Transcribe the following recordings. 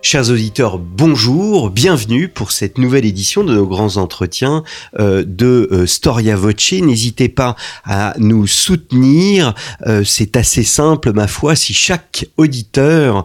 Chers auditeurs, bonjour, bienvenue pour cette nouvelle édition de nos grands entretiens euh, de euh, Storia Voce. N'hésitez pas à nous soutenir, euh, c'est assez simple ma foi, si chaque auditeur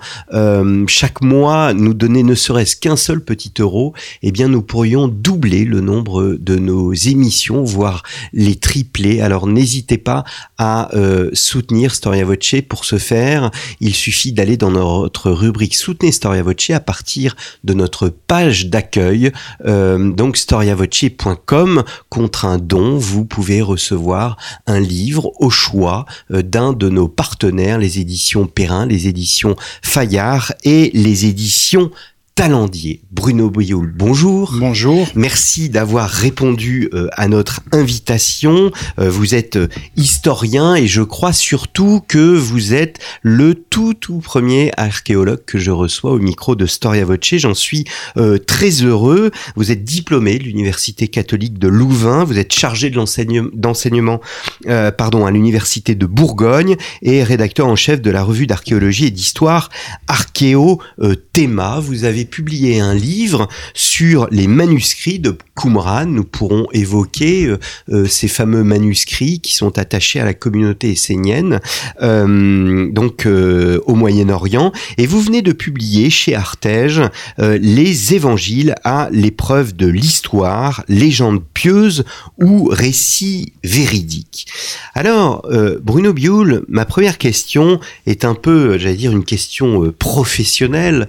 chaque mois nous donnait ne serait-ce qu'un seul petit euro, eh bien nous pourrions doubler le nombre de nos émissions, voire les tripler. Alors n'hésitez pas à soutenir Storia Voce. Pour ce faire, il suffit d'aller dans notre rubrique Soutenez Storia Voce à partir de notre page d'accueil, euh, donc storiavoce.com. Contre un don, vous pouvez recevoir un livre au choix euh, d'un de nos partenaires, les éditions Perrin, les éditions Fayard et les éditions Talendier. Bruno Boyoul, bonjour. Bonjour. Merci d'avoir répondu euh, à notre invitation. Euh, vous êtes euh, historien et je crois surtout que vous êtes le tout tout premier archéologue que je reçois au micro de Storia Voce. J'en suis très heureux. Vous êtes diplômé de l'Université catholique de Louvain. Vous êtes chargé de d'enseignement pardon, à l'Université de Bourgogne et rédacteur en chef de la revue d'archéologie et d'histoire Archéo Théma. Vous avez publié un livre sur les manuscrits de Qumran. Nous pourrons évoquer euh, euh, ces fameux manuscrits qui sont attachés à la communauté essénienne, euh, donc au Moyen-Orient. Et vous venez de publier chez Artege les évangiles à l'épreuve de l'histoire, légendes pieuses ou récits véridiques. Alors, Bruno Bioul, ma première question est un peu, j'allais dire, une question professionnelle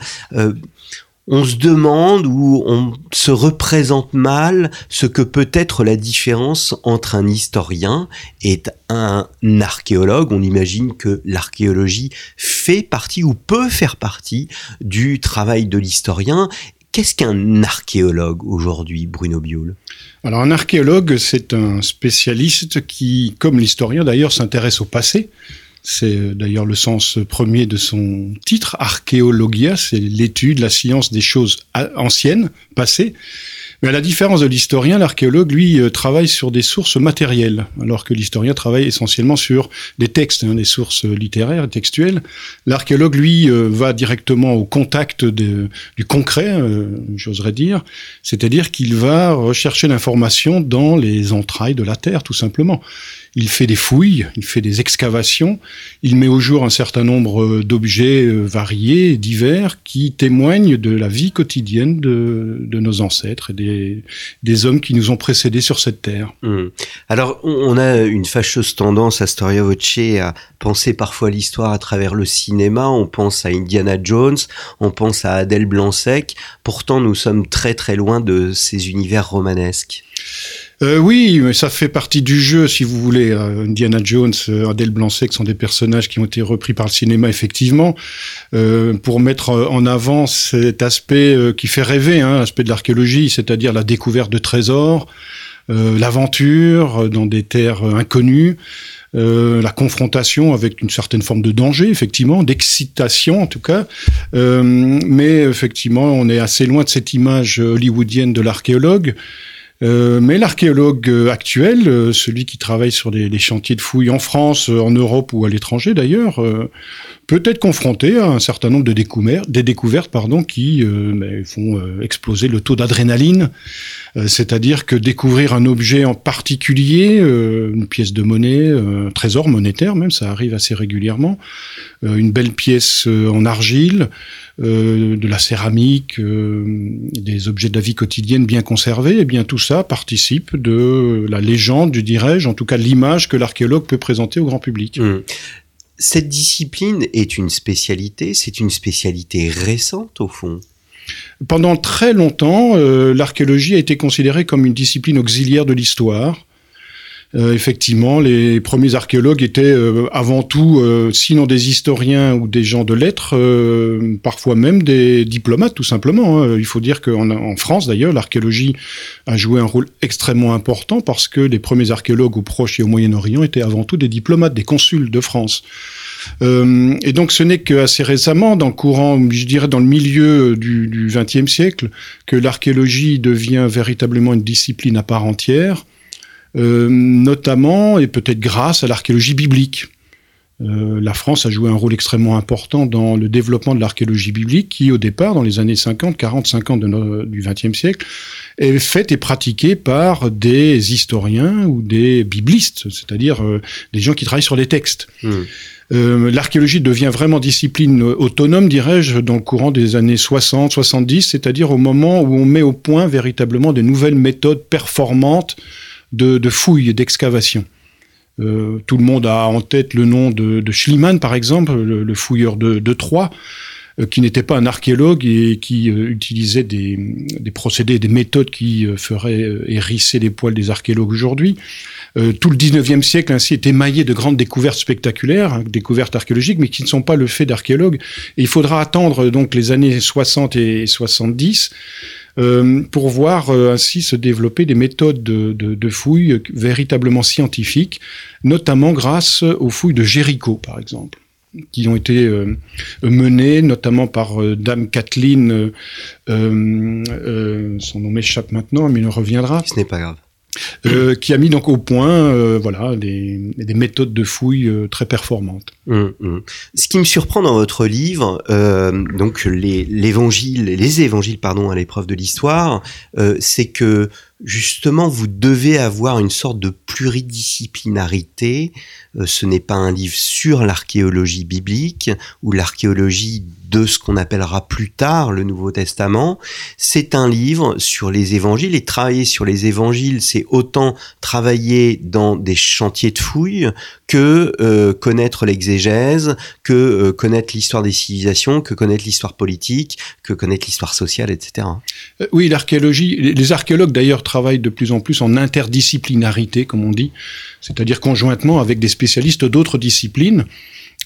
on se demande ou on se représente mal ce que peut être la différence entre un historien et un archéologue. On imagine que l'archéologie fait partie ou peut faire partie du travail de l'historien. Qu'est-ce qu'un archéologue aujourd'hui, Bruno Bioul? Alors un archéologue, c'est un spécialiste qui, comme l'historien d'ailleurs, s'intéresse au passé, c'est euh, d'ailleurs le sens premier de son titre, archéologia, c'est l'étude, la science des choses anciennes, passées. Mais à la différence de l'historien, l'archéologue, lui, euh, travaille sur des sources matérielles, alors que l'historien travaille essentiellement sur des textes, hein, des sources littéraires, textuelles. L'archéologue, lui, euh, va directement au contact du concret, j'oserais dire, c'est-à-dire qu'il va rechercher l'information dans les entrailles de la Terre, tout simplement il fait des fouilles, il fait des excavations, il met au jour un certain nombre euh, d'objets euh, variés, divers, qui témoignent de la vie quotidienne de, nos ancêtres et des, hommes qui nous ont précédés sur cette terre. Hmm. Alors, on a une fâcheuse tendance à Storia Voce à penser parfois l'histoire à travers le cinéma, on pense à Indiana Jones, on pense à Adèle Blanc-Sec, pourtant nous sommes très très loin de ces univers romanesques. Euh, oui, mais ça fait partie du jeu, si vous voulez. Euh, Indiana Jones, euh, Adèle Blanc-Sec sont des personnages qui ont été repris par le cinéma, effectivement, pour mettre en avant cet aspect qui fait rêver, hein, l'aspect de l'archéologie, c'est-à-dire la découverte de trésors, l'aventure dans des terres inconnues. la confrontation avec une certaine forme de danger, effectivement, d'excitation en tout cas. mais effectivement, on est assez loin de cette image hollywoodienne de l'archéologue. Euh, mais l'archéologue euh, actuel, euh, celui qui travaille sur les, chantiers de fouilles en France, en Europe ou à l'étranger d'ailleurs, peut être confronté à un certain nombre de découvertes, des découvertes pardon, qui font exploser le taux d'adrénaline. C'est-à-dire que découvrir un objet en particulier, une pièce de monnaie, un trésor monétaire même, ça arrive assez régulièrement, une belle pièce en argile, euh, de la céramique, euh, des objets de la vie quotidienne bien conservés, eh bien tout ça participe de la légende, du dirais-je, en tout cas l'image que l'archéologue peut présenter au grand public. Mmh. Cette discipline est une spécialité, c'est une spécialité récente au fond. Pendant très longtemps, euh, l'archéologie a été considérée comme une discipline auxiliaire de l'histoire. Euh, effectivement, les premiers archéologues étaient euh, avant tout, euh, sinon des historiens ou des gens de lettres, parfois même des diplomates, tout simplement. Hein. Il faut dire qu'en en France, d'ailleurs, l'archéologie a joué un rôle extrêmement important parce que les premiers archéologues au Proche et au Moyen-Orient étaient avant tout des diplomates, des consuls de France. Euh, et donc ce n'est qu'assez récemment, dans le courant, je dirais dans le milieu du XXe siècle, que l'archéologie devient véritablement une discipline à part entière, notamment et peut-être grâce à l'archéologie biblique. Euh, la France a joué un rôle extrêmement important dans le développement de l'archéologie biblique qui, au départ, dans les années 50, 40, 50 de du XXe siècle, est faite et pratiquée par des historiens ou des biblistes, c'est-à-dire euh, des gens qui travaillent sur les textes. Hmm. Euh, l'archéologie devient vraiment discipline autonome, dirais-je, dans le courant des années 60, 70, c'est-à-dire au moment où on met au point véritablement de nouvelles méthodes performantes de, de fouilles, d'excavation. Euh, tout le monde a en tête le nom de, Schliemann, par exemple, le, fouilleur de, de Troyes, euh, qui n'était pas un archéologue et qui euh, utilisait des, procédés, des méthodes qui feraient hérisser les poils des archéologues aujourd'hui. tout le 19e siècle ainsi est émaillé de grandes découvertes spectaculaires, hein, découvertes archéologiques, mais qui ne sont pas le fait d'archéologues. Il faudra attendre donc les années 60 et 70 euh, pour voir euh, ainsi se développer des méthodes de, de, de fouilles véritablement scientifiques, notamment grâce aux fouilles de Jéricho, par exemple qui ont été euh, menées notamment par Dame Kathleen, son nom m'échappe maintenant, mais il reviendra. Ce n'est pas grave. Euh, qui a mis donc au point euh, voilà des, des, méthodes de fouille euh, très performantes. Hum, hum. Ce qui me surprend dans votre livre, donc l'évangile, les, évangiles pardon à l'épreuve de l'histoire, c'est que justement vous devez avoir une sorte de pluridisciplinarité. Ce n'est pas un livre sur l'archéologie biblique ou l'archéologie de ce qu'on appellera plus tard le Nouveau Testament. C'est un livre sur les évangiles et travailler sur les évangiles, c'est autant travailler dans des chantiers de fouilles que euh, connaître l'exégèse, que euh, connaître l'histoire des civilisations, que connaître l'histoire politique, que connaître l'histoire sociale, etc. Euh, oui, l'archéologie, les archéologues d'ailleurs travaillent de plus en plus en interdisciplinarité, comme on dit, c'est-à-dire conjointement avec des spécialistes d'autres disciplines.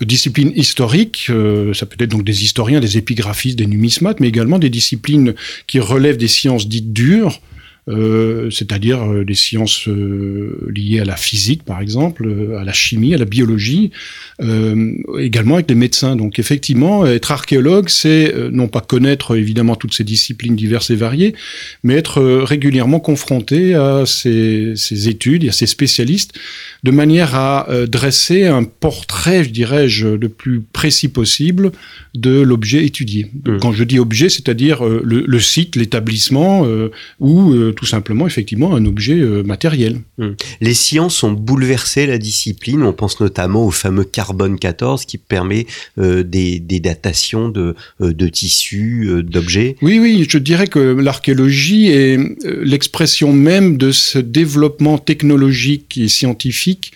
Disciplines historiques, euh, ça peut être donc des historiens, des épigraphistes, des numismates, mais également des disciplines qui relèvent des sciences dites dures, euh, c'est-à-dire euh, des sciences euh, liées à la physique, par exemple, à la chimie, à la biologie, également avec des médecins. Donc effectivement, être archéologue, c'est non pas connaître évidemment toutes ces disciplines diverses et variées, mais être régulièrement confronté à ces, ces, études et à ces spécialistes, de manière à dresser un portrait, je dirais-je, le plus précis possible de l'objet étudié. Mmh. Quand je dis objet, c'est-à-dire le, le, site, l'établissement, ou tout simplement effectivement un objet euh, matériel. Hmm. Les sciences ont bouleversé la discipline. On pense notamment au fameux carbone 14 qui permet euh, des, datations de, euh, de tissus, d'objets. Oui, oui, je dirais que l'archéologie est l'expression même de ce développement technologique et scientifique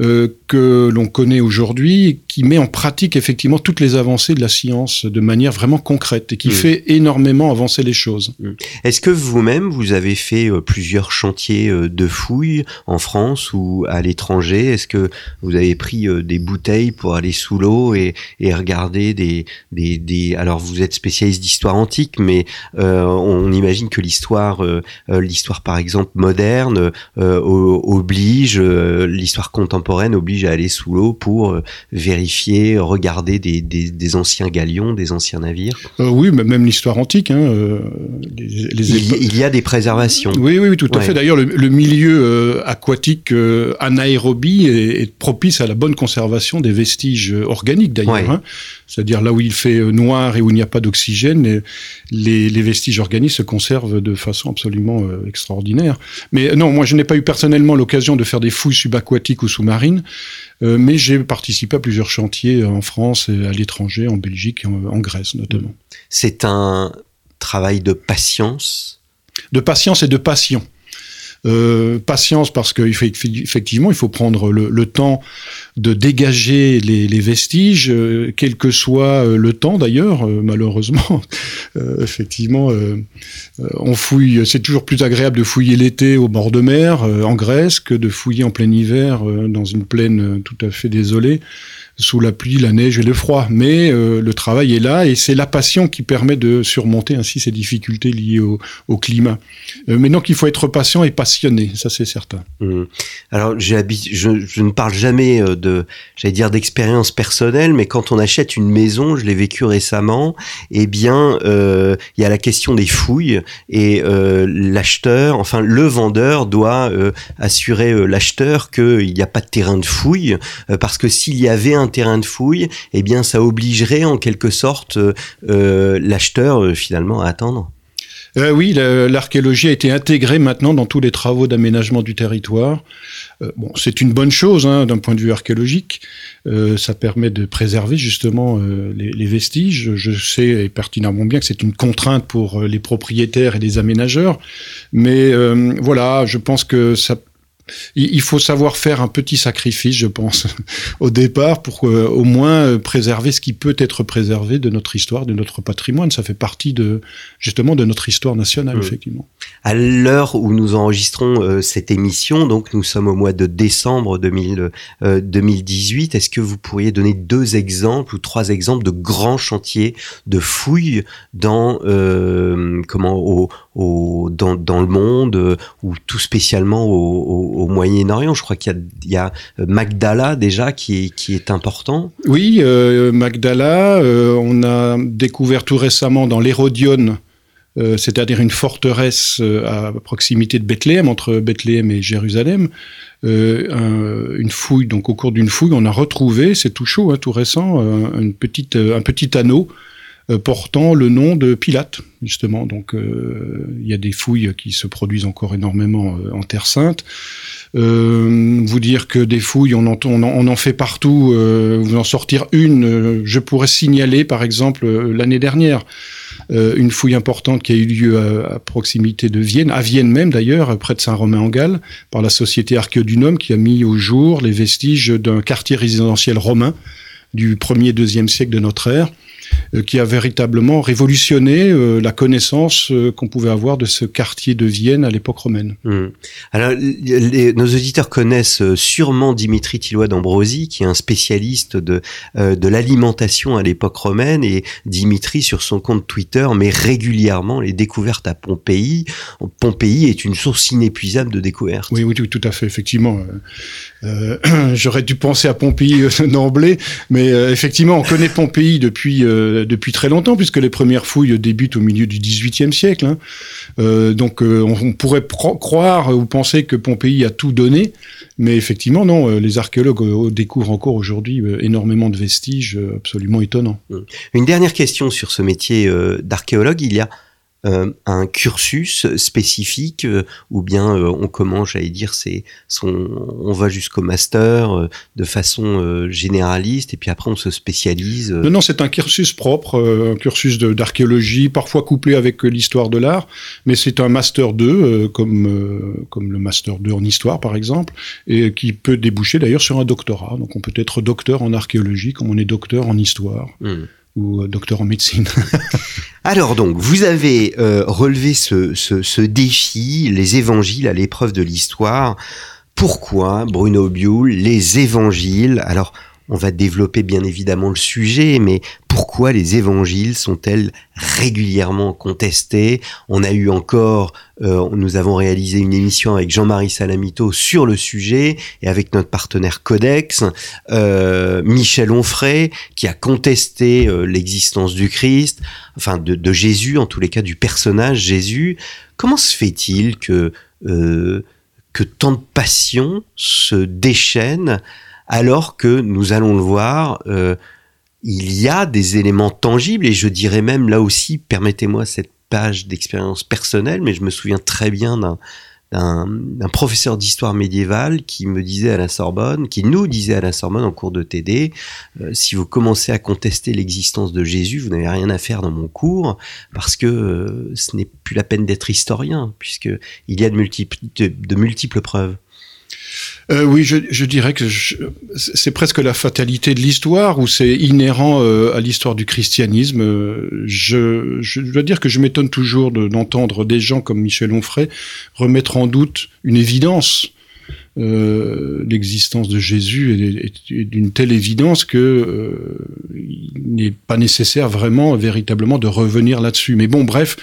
euh, que l'on connaît aujourd'hui, qui met en pratique effectivement toutes les avancées de la science de manière vraiment concrète et qui mm. fait énormément avancer les choses. Mm. Est-ce que vous-même, vous avez fait euh, plusieurs chantiers euh, de fouilles en France ou à l'étranger? Est-ce que vous avez pris des bouteilles pour aller sous l'eau et, et, regarder des, des, des, Alors, vous êtes spécialiste d'histoire antique, mais on imagine que l'histoire, l'histoire par exemple moderne, oblige l'histoire contemporaine oblige à aller sous l'eau pour euh, vérifier, regarder des, anciens galions, des anciens navires? Euh, Oui, même l'histoire antique. Hein, euh, il, y a des préservations. Oui, oui, tout à fait. D'ailleurs, le, milieu aquatique anaérobie est, propice à la bonne conservation des vestiges organiques, d'ailleurs. Hein. C'est-à-dire là où il fait noir et où il n'y a pas d'oxygène, les, les, vestiges organiques se conservent de façon absolument extraordinaire. Mais non, moi je n'ai pas eu personnellement l'occasion de faire des fouilles subaquatiques ou sous-marines marine. Euh, mais j'ai participé à plusieurs chantiers en France et à l'étranger, en Belgique et en, Grèce notamment. C'est un travail de patience? De patience et de passion. Euh, patience parce qu'effectivement, il faut prendre le, temps de dégager les, vestiges, euh, quel que soit euh, le temps d'ailleurs, malheureusement. effectivement, on fouille, c'est toujours plus agréable de fouiller l'été au bord de mer, en Grèce, que de fouiller en plein hiver dans une plaine tout à fait désolée sous la pluie, la neige et le froid. Mais euh, le travail est là et c'est la passion qui permet de surmonter ainsi ces difficultés liées au, climat. Euh, mais donc il faut être patient et passionné, ça c'est certain. Mmh. Alors je, je, ne parle jamais euh, de, j'allais dire d'expérience personnelle, mais quand on achète une maison, je l'ai vécu récemment, eh bien il y a la question des fouilles et l'acheteur, enfin le vendeur doit assurer l'acheteur qu'il n'y a pas de terrain de fouille parce que s'il y avait un un terrain de fouille, eh bien, ça obligerait en quelque sorte euh, euh, l'acheteur euh, finalement à attendre. oui, l'archéologie a été intégrée maintenant dans tous les travaux d'aménagement du territoire. bon, c'est une bonne chose hein, d'un point de vue archéologique. ça permet de préserver justement les, vestiges. Je sais pertinemment bien que c'est une contrainte pour les propriétaires et les aménageurs, mais voilà, je pense que ça il faut savoir faire un petit sacrifice, je pense, au départ, pour euh, au moins euh, préserver ce qui peut être préservé de notre histoire, de notre patrimoine. Ça fait partie de justement de notre histoire nationale, effectivement. À l'heure où nous enregistrons euh, cette émission, donc nous sommes au mois de décembre 2018, est-ce que vous pourriez donner deux exemples ou trois exemples de grands chantiers de fouilles dans comment au, au dans, dans, le monde ou tout spécialement au au Moyen-Orient. Je crois qu'il y, a euh, Magdala déjà qui est, important. Oui, euh, Magdala, euh, on a découvert tout récemment dans l'Hérodion, c'est-à-dire une forteresse à proximité de Bethléem, entre Bethléem et Jérusalem. une fouille, donc au cours d'une fouille, on a retrouvé, c'est tout chaud, hein, tout récent, un petit anneau portant le nom de Pilate, justement. Donc il y a des fouilles qui se produisent encore énormément en Terre Sainte. Euh, vous dire que des fouilles, on en, fait partout. Euh, vous en sortir une, euh, je pourrais signaler par exemple l'année dernière une fouille importante qui a eu lieu à, proximité de Vienne, à Vienne même d'ailleurs, près de Saint-Romain-en-Galles, par la société Archéodunum qui a mis au jour les vestiges d'un quartier résidentiel romain du 1er 2e siècle de notre ère. Euh, qui a véritablement révolutionné euh, la connaissance euh, qu'on pouvait avoir de ce quartier de Vienne à l'époque romaine. Hmm. Alors, nos auditeurs connaissent sûrement Dimitri Tillois d'Ambrosi, qui est un spécialiste de, de l'alimentation à l'époque romaine, et Dimitri, sur son compte Twitter, met régulièrement les découvertes à Pompéi. Pompéi est une source inépuisable de découvertes. Oui, oui, tout à fait, effectivement. Euh, J'aurais dû penser à Pompéi d'emblée, mais effectivement, on connaît Pompéi depuis euh, depuis très longtemps, puisque les premières fouilles débutent au milieu du XVIIIe siècle. Hein. Euh, donc euh, on, pourrait croire ou penser que Pompéi a tout donné, mais effectivement non, les archéologues découvrent encore aujourd'hui énormément de vestiges absolument étonnants. Une dernière question sur ce métier d'archéologue, il y a euh, un cursus spécifique euh, ou bien euh, on commence, j'allais dire, c'est son, on va jusqu'au master de façon généraliste et puis après on se spécialise. Non, non, c'est un cursus propre, un cursus d'archéologie, parfois couplé avec l'histoire de l'art, mais c'est un master 2 comme comme le master 2 en histoire par exemple, et qui peut déboucher d'ailleurs sur un doctorat. Donc on peut être docteur en archéologie comme on est docteur en histoire. Hmm ou euh, docteur en médecine. Alors donc, vous avez euh, relevé ce, ce, ce, défi, les évangiles à l'épreuve de l'histoire. Pourquoi, Bruno Biul, les évangiles? Alors, on va développer bien évidemment le sujet, mais pourquoi les évangiles sont-elles régulièrement contestés On a eu encore, euh, nous avons réalisé une émission avec Jean-Marie Salamito sur le sujet et avec notre partenaire Codex, euh, Michel Onfray, qui a contesté euh, l'existence du Christ, enfin de, Jésus, en tous les cas du personnage Jésus. Comment se fait-il que que tant de passions se déchaînent alors que nous allons le voir, euh, il y a des éléments tangibles, et je dirais même là aussi, permettez-moi cette page d'expérience personnelle, mais je me souviens très bien d'un professeur d'histoire médiévale qui me disait à la Sorbonne, qui nous disait à la Sorbonne en cours de TD, euh, si vous commencez à contester l'existence de Jésus, vous n'avez rien à faire dans mon cours parce que euh, ce n'est plus la peine d'être historien puisque il y a de multiples preuves. Euh, oui, je, je, dirais que c'est presque la fatalité de l'histoire ou c'est inhérent euh, à l'histoire du christianisme. Euh, je, je, dois dire que je m'étonne toujours d'entendre des gens comme Michel Onfray remettre en doute une évidence euh, l'existence de Jésus est, d'une telle évidence que euh, il n'est pas nécessaire vraiment, véritablement, de revenir là-dessus. Mais bon, bref,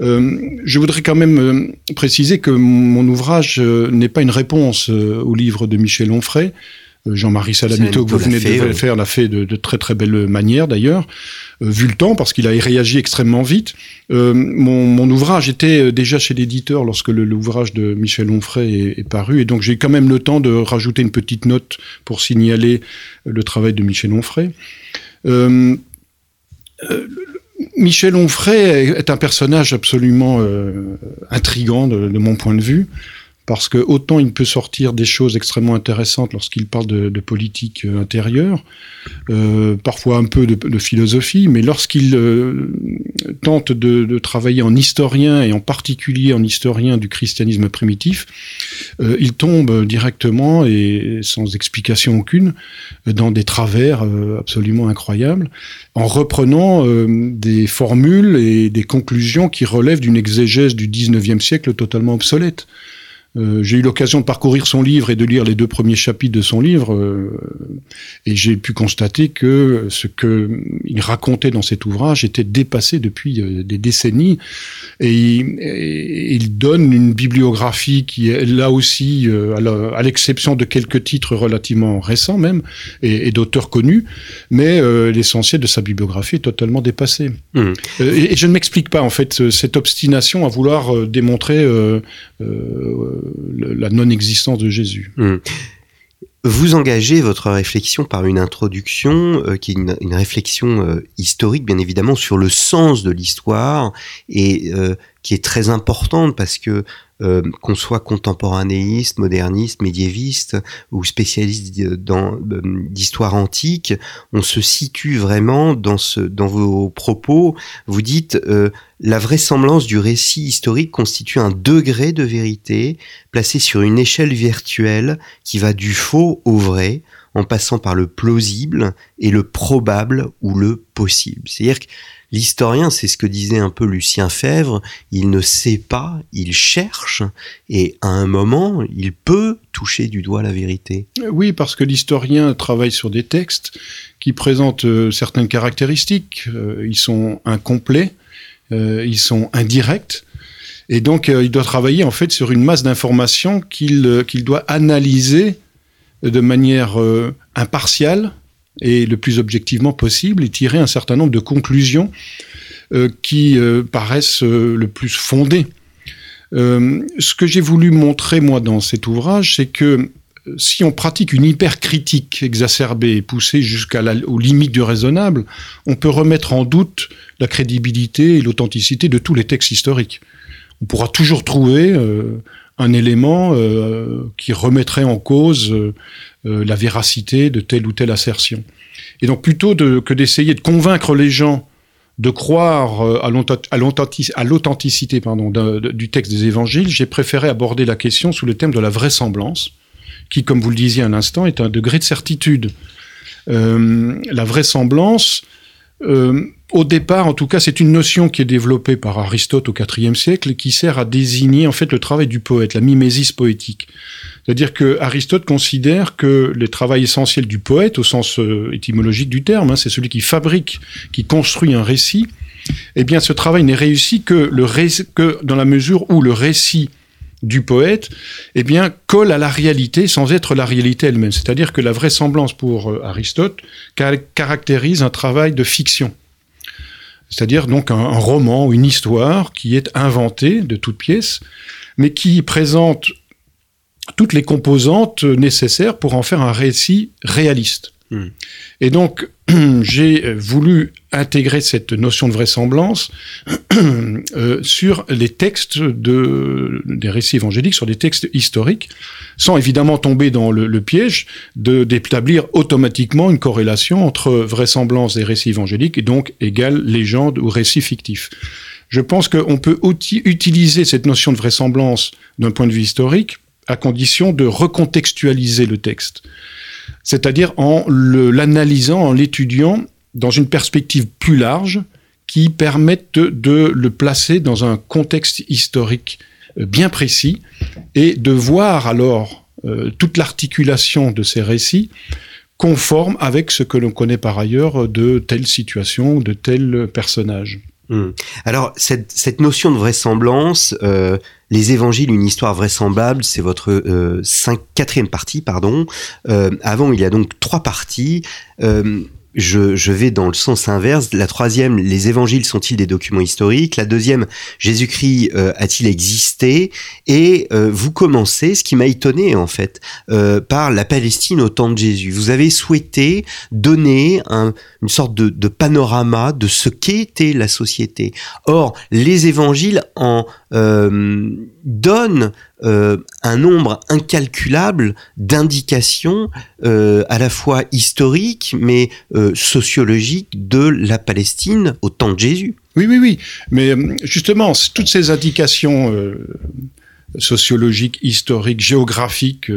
euh, je voudrais quand même préciser que mon ouvrage n'est pas une réponse au livre de Michel Onfray. Jean-Marie Salamito, que vous venez de faire, l'a fait de, de, très très belle manière d'ailleurs. Euh, vu le temps, parce qu'il a réagi extrêmement vite. Euh, mon, mon, ouvrage était euh, déjà chez l'éditeur lorsque l'ouvrage de Michel Onfray est, est paru, et donc j'ai quand même le temps de rajouter une petite note pour signaler le travail de Michel Onfray. Euh, Michel Onfray est un personnage absolument euh, intrigant de, de, mon point de vue parce que autant il peut sortir des choses extrêmement intéressantes lorsqu'il parle de, politique euh, intérieure, euh, parfois un peu de, philosophie, mais lorsqu'il euh, tente de, travailler en historien et en particulier en historien du christianisme primitif, euh, il tombe directement et sans explication aucune dans des travers absolument incroyables, en reprenant des formules et des conclusions qui relèvent d'une exégèse du 19e siècle totalement obsolète. Euh, j'ai eu l'occasion de parcourir son livre et de lire les deux premiers chapitres de son livre, euh, et j'ai pu constater que ce que il racontait dans cet ouvrage était dépassé depuis euh, des décennies, et il, et il, donne une bibliographie qui est là aussi, euh, à l'exception de quelques titres relativement récents même, et, et d'auteurs connus, mais l'essentiel de sa bibliographie est totalement dépassé. Mmh. Et, et, je ne m'explique pas en fait cette obstination à vouloir démontrer la non-existence de Jésus. Mmh. Vous engagez votre réflexion par une introduction euh, qui est une, réflexion euh, historique, bien évidemment, sur le sens de l'histoire et euh, qui est très importante parce que euh, qu'on soit contemporanéiste, moderniste, médiéviste ou spécialiste d'histoire antique, on se situe vraiment dans, ce, dans vos propos. Vous dites euh, la vraisemblance du récit historique constitue un degré de vérité placé sur une échelle virtuelle qui va du faux au vrai en passant par le plausible et le probable ou le possible. C'est-à-dire que L'historien, c'est ce que disait un peu Lucien Fèvre, il ne sait pas, il cherche, et à un moment, il peut toucher du doigt la vérité. Oui, parce que l'historien travaille sur des textes qui présentent euh, certaines caractéristiques. Euh, ils sont incomplets, euh, ils sont indirects, et donc il doit travailler en fait sur une masse d'informations qu'il qu'il doit analyser de manière impartiale, et le plus objectivement possible et tirer un certain nombre de conclusions euh, qui euh, paraissent euh, le plus fondées. Euh, ce que j'ai voulu montrer, moi, dans cet ouvrage, c'est que euh, si on pratique une hypercritique exacerbée et poussée jusqu'aux limites du raisonnable, on peut remettre en doute la crédibilité et l'authenticité de tous les textes historiques. On pourra toujours trouver euh, un élément euh, qui remettrait en cause euh, euh, la véracité de telle ou telle assertion. Et donc plutôt que d'essayer de convaincre les gens de croire à l'authenticité du texte des évangiles, j'ai préféré aborder la question sous le thème de la vraisemblance, qui, comme vous le disiez un instant, est un degré de certitude. La vraisemblance, euh, au départ, en tout cas, c'est une notion qui est développée par Aristote au IVe siècle et qui sert à désigner en fait le travail du poète, la mimésis poétique. C'est-à-dire que Aristote considère que le travail essentiel du poète, au sens euh, étymologique du terme, hein, c'est celui qui fabrique, qui construit un récit. Eh bien, ce travail n'est réussi que, le que dans la mesure où le récit du poète, eh bien, colle à la réalité sans être la réalité elle-même. C'est-à-dire que la vraisemblance pour euh, Aristote caractérise un travail de fiction. C'est-à-dire donc un, roman ou une histoire qui est inventée de toutes pièces, mais qui présente toutes les composantes nécessaires pour en faire un récit réaliste. Hmm. Et donc, j'ai voulu intégrer cette notion de vraisemblance euh, sur les textes de, des récits évangéliques, sur des textes historiques, sans évidemment tomber dans le, piège d'établir automatiquement une corrélation entre vraisemblance des récits évangéliques et donc égale légende ou récit fictif. Je pense qu'on peut utiliser cette notion de vraisemblance d'un point de vue historique à condition de recontextualiser le texte c'est-à-dire en l'analysant, en l'étudiant dans une perspective plus large qui permette de, le placer dans un contexte historique euh, bien précis et de voir alors euh, toute l'articulation de ces récits conforme avec ce que l'on connaît par ailleurs de telle situation, de tel personnage. Hmm. Alors, cette, cette, notion de vraisemblance, euh, les évangiles, une histoire vraisemblable, c'est votre euh, quatrième partie, pardon. Euh, avant, il y a donc trois parties. Euh, je, vais dans le sens inverse. La troisième, les évangiles sont-ils des documents historiques? La deuxième, Jésus-Christ euh, a-t-il existé? Et euh, vous commencez, ce qui m'a étonné en fait, euh, par la Palestine au temps de Jésus. Vous avez souhaité donner une sorte de, de panorama de ce qu'était la société. Or, les évangiles en donnent euh, un nombre incalculable d'indications euh, à la fois historiques mais euh, sociologiques de la Palestine au temps de Jésus. Oui, oui, oui. Mais justement, toutes ces indications sociologiques, historiques, géographiques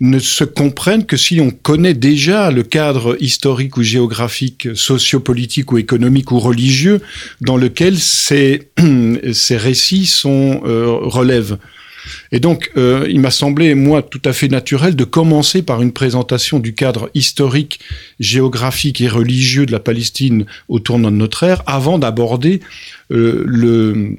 ne se comprennent que si on connaît déjà le cadre historique ou géographique, sociopolitique ou économique ou religieux dans lequel ces, ces récits sont relèvent. Et donc, euh, il m'a semblé, moi, tout à fait naturel de commencer par une présentation du cadre historique, géographique et religieux de la Palestine au tournant de notre ère, avant d'aborder euh, le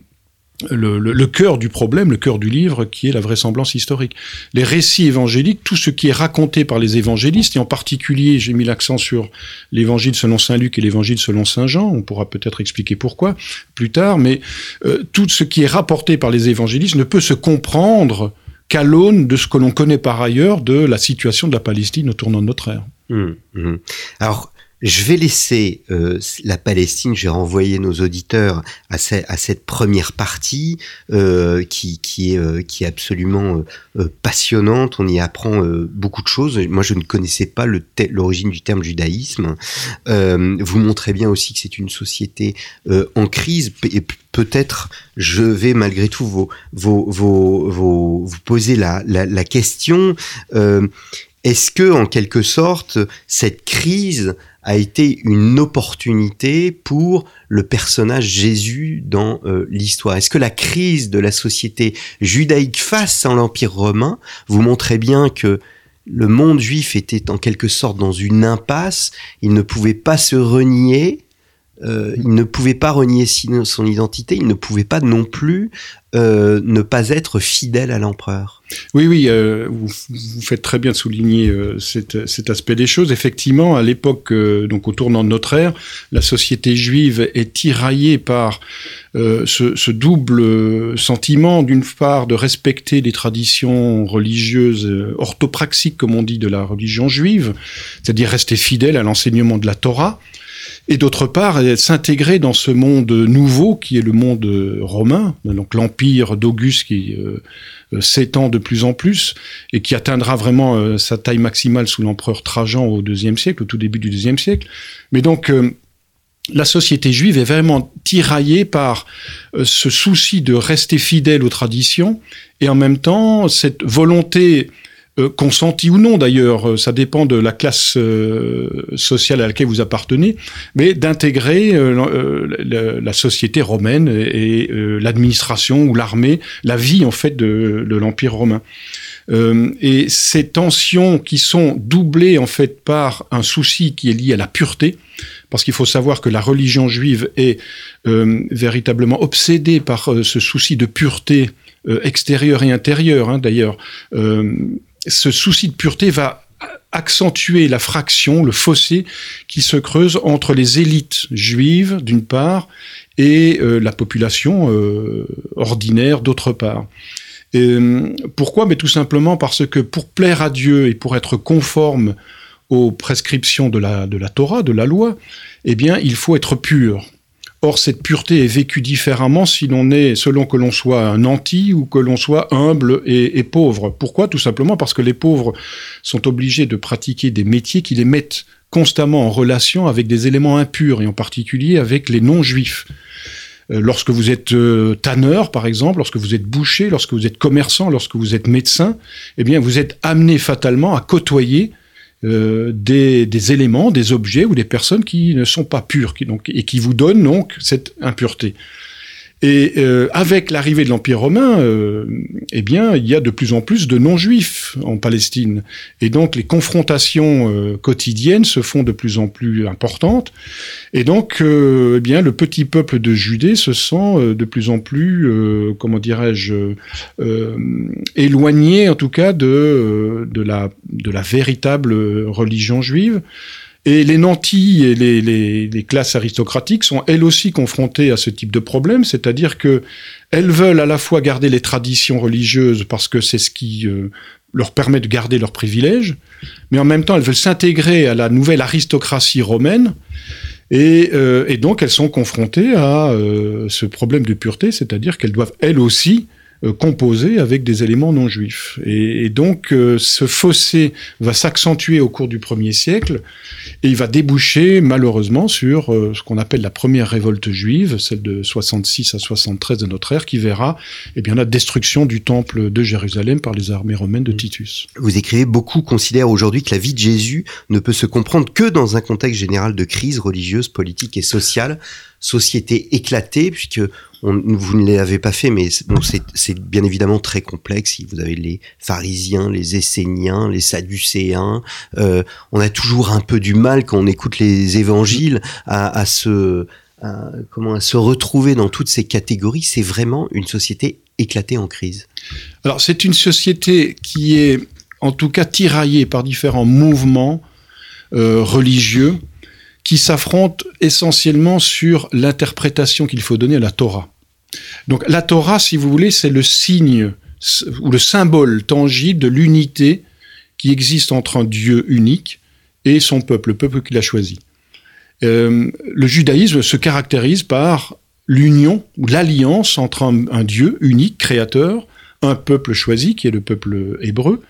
le, le, cœur du problème, le cœur du livre, qui est la vraisemblance historique. Les récits évangéliques, tout ce qui est raconté par les évangélistes, et en particulier, j'ai mis l'accent sur l'évangile selon Saint Luc et l'évangile selon Saint Jean, on pourra peut-être expliquer pourquoi plus tard, mais euh, tout ce qui est rapporté par les évangélistes ne peut se comprendre qu'à l'aune de ce que l'on connaît par ailleurs de la situation de la Palestine au tournant de notre ère. Hum, hum. Alors, je vais laisser euh, la Palestine, j'ai renvoyé nos auditeurs à, cette première partie euh, qui, qui, est, euh, qui est absolument passionnante. On y apprend beaucoup de choses. Moi, je ne connaissais pas l'origine du terme judaïsme. vous montrez bien aussi que c'est une société en crise et peut-être je vais malgré tout vous, vous poser la, la, la question. Est-ce que, en quelque sorte, cette crise a été une opportunité pour le personnage Jésus dans euh, l'histoire. Est-ce que la crise de la société judaïque face à l'Empire romain vous montrait bien que le monde juif était en quelque sorte dans une impasse, il ne pouvait pas se renier, euh, il ne pouvait pas renier son identité, il ne pouvait pas non plus euh, ne pas être fidèle à l'empereur. Oui, oui, euh, vous, faites très bien de souligner cet, aspect des choses. Effectivement, à l'époque, donc au tournant de notre ère, la société juive est tiraillée par ce, ce, double sentiment, d'une part, de respecter les traditions religieuses orthopraxiques, comme on dit, de la religion juive, c'est-à-dire rester fidèle à l'enseignement de la Torah, et d'autre part s'intégrer dans ce monde nouveau qui est le monde romain, donc l'empire d'Auguste qui euh, s'étend de plus en plus et qui atteindra vraiment euh, sa taille maximale sous l'empereur Trajan au deuxième siècle, au tout début du deuxième siècle. Mais donc euh, la société juive est vraiment tiraillée par ce souci de rester fidèle aux traditions et en même temps cette volonté euh, consenti ou non d'ailleurs, euh, ça dépend de la classe euh, sociale à laquelle vous appartenez, mais d'intégrer la, société romaine et, l'administration ou l'armée, la vie en fait de, l'Empire romain. et ces tensions qui sont doublées en fait par un souci qui est lié à la pureté, parce qu'il faut savoir que la religion juive est véritablement obsédée par ce souci de pureté extérieure et intérieure. Hein, D'ailleurs, ce souci de pureté va accentuer la fraction, le fossé qui se creuse entre les élites juives d'une part et euh, la population euh, ordinaire d'autre part. Euh, pourquoi? Mais tout simplement parce que pour plaire à Dieu et pour être conforme aux prescriptions de la, de la Torah, de la loi, eh bien, il faut être pur. Or, cette pureté est vécue différemment si l'on est, selon que l'on soit un anti ou que l'on soit humble et, pauvre. Pourquoi? Tout simplement parce que les pauvres sont obligés de pratiquer des métiers qui les mettent constamment en relation avec des éléments impurs, et en particulier avec les non-juifs. Euh, lorsque vous êtes euh, tanneur, par exemple, lorsque vous êtes boucher, lorsque vous êtes commerçant, lorsque vous êtes médecin, eh bien, vous êtes amené fatalement à côtoyer euh, des, éléments, des objets ou des personnes qui ne sont pas purs, donc, et qui vous donnent donc cette impureté. Et euh, avec l'arrivée de l'Empire romain, euh, eh bien, il y a de plus en plus de non-juifs en Palestine. Et donc, les confrontations euh, quotidiennes se font de plus en plus importantes. Et donc, euh, eh bien, le petit peuple de Judée se sent de plus en plus, comment dirais-je, éloigné, en tout cas, de, de, la, de la véritable religion juive. Et les nantis et les, classes aristocratiques sont elles aussi confrontées à ce type de problème, c'est-à-dire que elles veulent à la fois garder les traditions religieuses parce que c'est ce qui euh, leur permet de garder leurs privilèges, mais en même temps elles veulent s'intégrer à la nouvelle aristocratie romaine. Et, euh, donc elles sont confrontées à euh, ce problème de pureté, c'est-à-dire qu'elles doivent elles aussi euh, composé avec des éléments non juifs. Et, et donc euh, ce fossé va s'accentuer au cours du premier siècle et il va déboucher malheureusement sur euh, ce qu'on appelle la première révolte juive, celle de 66 à 73 de notre ère, qui verra eh bien, la destruction du temple de Jérusalem par les armées romaines de Titus. Vous écrivez, beaucoup considèrent aujourd'hui que la vie de Jésus ne peut se comprendre que dans un contexte général de crise religieuse, politique et sociale société éclatée, puisque vous ne l'avez pas fait, mais c'est bien évidemment très complexe. Vous avez les pharisiens, les esséniens, les sadducéens. Euh, on a toujours un peu du mal quand on écoute les évangiles à, se comment à se retrouver dans toutes ces catégories. C'est vraiment une société éclatée en crise. Alors c'est une société qui est en tout cas tiraillée par différents mouvements euh, religieux qui s'affrontent essentiellement sur l'interprétation qu'il faut donner à la Torah. Donc la Torah, si vous voulez, c'est le signe ou le symbole tangible de l'unité qui existe entre un Dieu unique et son peuple, le peuple qu'il a choisi. Euh, le judaïsme se caractérise par l'union ou l'alliance entre un, un, Dieu unique, créateur, un peuple choisi, qui est le peuple hébreu,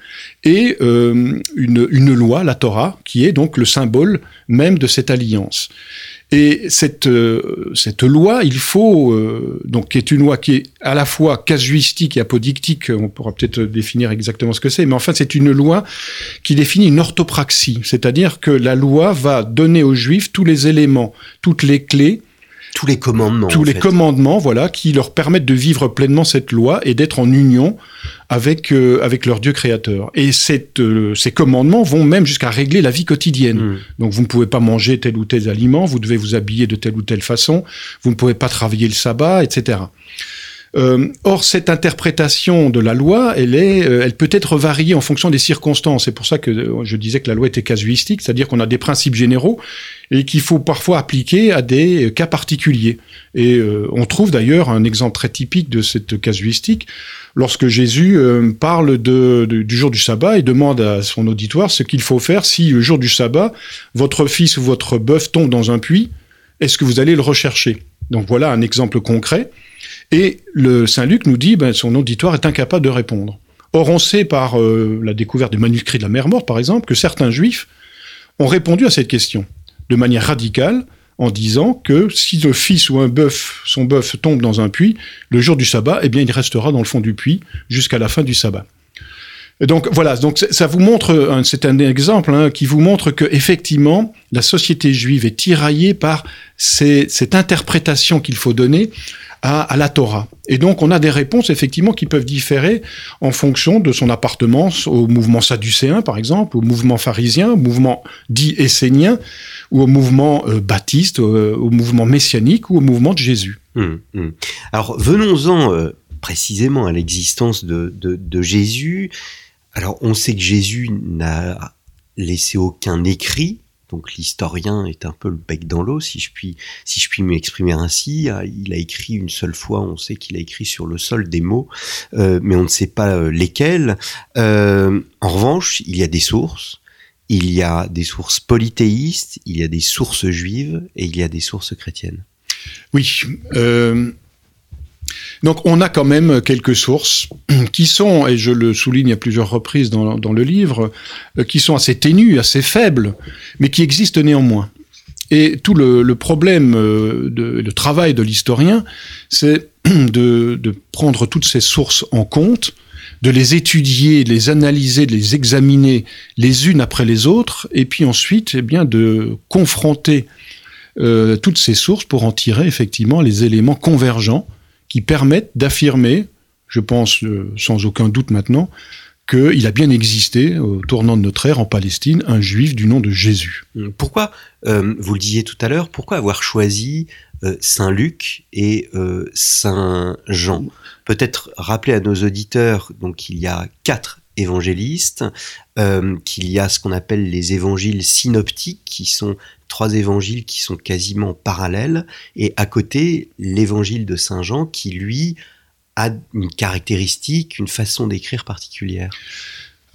et euh, une, une, loi, la Torah, qui est donc le symbole même de cette alliance. Et cette, euh, cette loi, il faut, euh, donc, qui est une loi qui est à la fois casuistique et apodictique, on pourra peut-être définir exactement ce que c'est, mais enfin, c'est une loi qui définit une orthopraxie, c'est-à-dire que la loi va donner aux Juifs tous les éléments, toutes les clés, tous les commandements. Tous les fait. commandements, voilà, qui leur permettent de vivre pleinement cette loi et d'être en union avec euh, avec leur Dieu créateur. Et cette, euh, ces commandements vont même jusqu'à régler la vie quotidienne. Mmh. Donc vous ne pouvez pas manger tel ou tel aliment, vous devez vous habiller de telle ou telle façon, vous ne pouvez pas travailler le sabbat, etc. Euh, or, cette interprétation de la loi, elle, est, euh, elle peut être variée en fonction des circonstances. C'est pour ça que euh, je disais que la loi était casuistique, c'est-à-dire qu'on a des principes généraux et qu'il faut parfois appliquer à des cas particuliers. Et on trouve d'ailleurs un exemple très typique de cette casuistique lorsque Jésus parle du jour du sabbat et demande à son auditoire ce qu'il faut faire si le jour du sabbat, votre fils ou votre bœuf tombe dans un puits, est-ce que vous allez le rechercher? Donc voilà un exemple concret. Et le Saint-Luc nous dit ben, son auditoire est incapable de répondre. Or, on sait par euh, la découverte des manuscrits de la mer morte, par exemple, que certains juifs ont répondu à cette question de manière radicale en disant que si le fils ou un bœuf, son bœuf tombe dans un puits, le jour du sabbat, eh bien, il restera dans le fond du puits jusqu'à la fin du sabbat. Donc voilà, donc ça vous montre, c'est un exemple hein, qui vous montre que effectivement la société juive est tiraillée par ces, cette interprétation qu'il faut donner à, la Torah. Et donc on a des réponses effectivement qui peuvent différer en fonction de son appartenance au mouvement sadducéen par exemple, au mouvement pharisien, au mouvement dit essénien, ou au mouvement euh, baptiste, euh, au mouvement messianique ou au mouvement de Jésus. Hum, hum. Alors venons-en euh, précisément à l'existence de Jésus. Alors on sait que Jésus n'a laissé aucun écrit, donc l'historien est un peu le bec dans l'eau, si je puis, si je puis m'exprimer ainsi. Il a écrit une seule fois, on sait qu'il a écrit sur le sol des mots, euh, mais on ne sait pas lesquels. Euh, en revanche, il y a des sources, il y a des sources polythéistes, il y a des sources juives et il y a des sources chrétiennes. Oui. Euh, donc on a quand même quelques sources qui sont, et je le souligne à plusieurs reprises dans, le livre, euh, qui sont assez ténues, assez faibles, mais qui existent néanmoins. Et tout le, problème, euh, de, le travail de l'historien, c'est de, de, prendre toutes ces sources en compte, de les étudier, de les analyser, de les examiner les unes après les autres, et puis ensuite, eh bien, de confronter euh, toutes ces sources pour en tirer effectivement les éléments convergents qui permettent d'affirmer, je pense euh, sans aucun doute maintenant, qu'il a bien existé au tournant de notre ère en Palestine un juif du nom de Jésus. Pourquoi, euh, vous le disiez tout à l'heure, pourquoi avoir choisi euh, Saint Luc et euh, Saint Jean? Peut-être rappeler à nos auditeurs donc qu'il y a quatre évangélistes, euh, qu'il y a ce qu'on appelle les évangiles synoptiques, qui sont trois évangiles qui sont quasiment parallèles, et à côté l'évangile de Saint Jean qui lui a une caractéristique, une façon d'écrire particulière.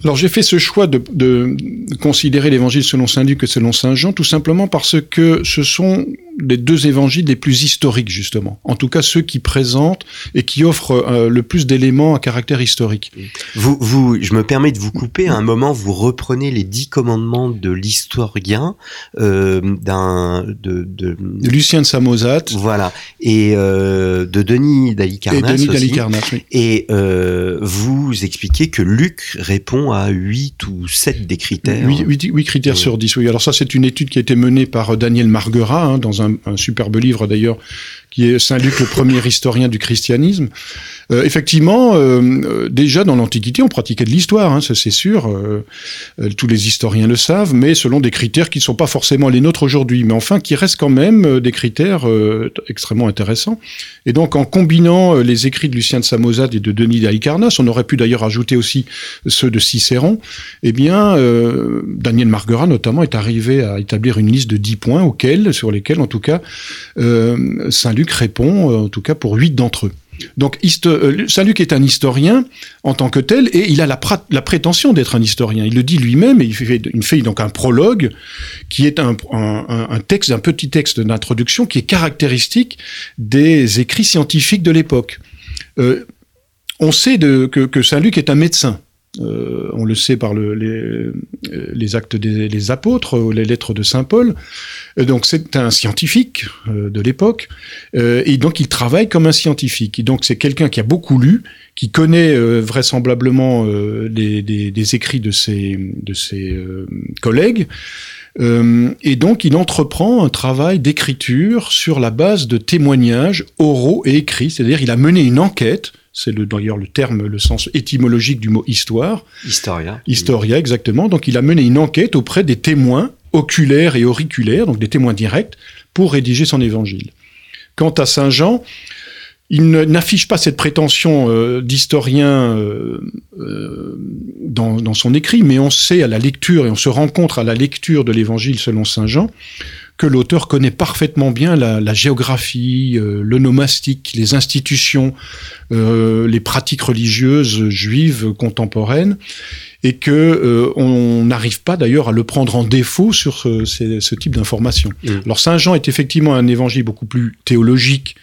Alors j'ai fait ce choix de, de considérer l'évangile selon Saint Luc et selon Saint Jean tout simplement parce que ce sont les deux évangiles les plus historiques justement. En tout cas ceux qui présentent et qui offrent euh, le plus d'éléments à caractère historique. Vous, vous, je me permets de vous couper. À un moment, vous reprenez les dix commandements de l'historien euh, d'un de, de, Lucien de Samosate voilà et euh, de Denis et d'Alicarnasse Denis aussi. d'Alicarnasse. Oui. Et vous expliquez que Luc répond à 8 ou 7 des critères. Huit, huit- huit critères sur 10, oui. Alors ça, c'est une étude qui a été menée par Daniel Marguerat, hein, dans un, un superbe livre d'ailleurs, qui est Saint-Luc, le premier historien du christianisme. Euh, effectivement, euh, euh, déjà dans l'Antiquité, on pratiquait de l'histoire, hein, ça c'est sûr, tous les historiens le savent, mais selon des critères qui ne sont pas forcément les nôtres aujourd'hui, mais enfin qui restent quand même des critères extrêmement intéressants. Et donc en combinant les écrits de Lucien de Samosate et de Denis d'Alicarnasse, on aurait pu d'ailleurs ajouter aussi ceux de Cicéron, eh bien, Daniel Marguerat notamment est arrivé à établir une liste de 10 points auxquels, sur lesquels, en tout cas, euh, Saint-Luc répond, euh, en tout cas pour 8 d'entre eux. Donc, euh, Saint-Luc est un historien en tant que tel, et il a la, prétention d'être un historien. Il le dit lui-même, et il fait, donc un prologue qui est un, texte, un petit texte d'introduction qui est caractéristique des écrits scientifiques de l'époque. Euh, on sait que, que Saint-Luc est un médecin. Euh, on le sait par le- les, actes des apôtres, euh, les lettres de Saint Paul. Euh, donc c'est un scientifique de l'époque, et donc il travaille comme un scientifique. Et donc c'est quelqu'un qui a beaucoup lu, qui connaît vraisemblablement les, écrits de ses, collègues. Et donc, il entreprend un travail d'écriture sur la base de témoignages oraux et écrits. C'est-à-dire, il a mené une enquête. C'est le- d'ailleurs le terme, le sens étymologique du mot histoire. Historien. Historia, exactement. Donc, il a mené une enquête auprès des témoins oculaires et auriculaires, donc des témoins directs, pour rédiger son évangile. Quant à Saint Jean, il n'affiche pas cette prétention euh, d'historien euh, euh, dans, dans son écrit, mais on sait à la lecture, et on se rencontre à la lecture de l'évangile selon Saint Jean, que l'auteur connaît parfaitement bien la, la géographie, euh, l'onomastique, les institutions, euh, les pratiques religieuses juives contemporaines, et que euh, on n'arrive pas d'ailleurs à le prendre en défaut sur ce, ce- ce type d'information. Mm. Alors Saint Jean est effectivement un évangile beaucoup plus théologique,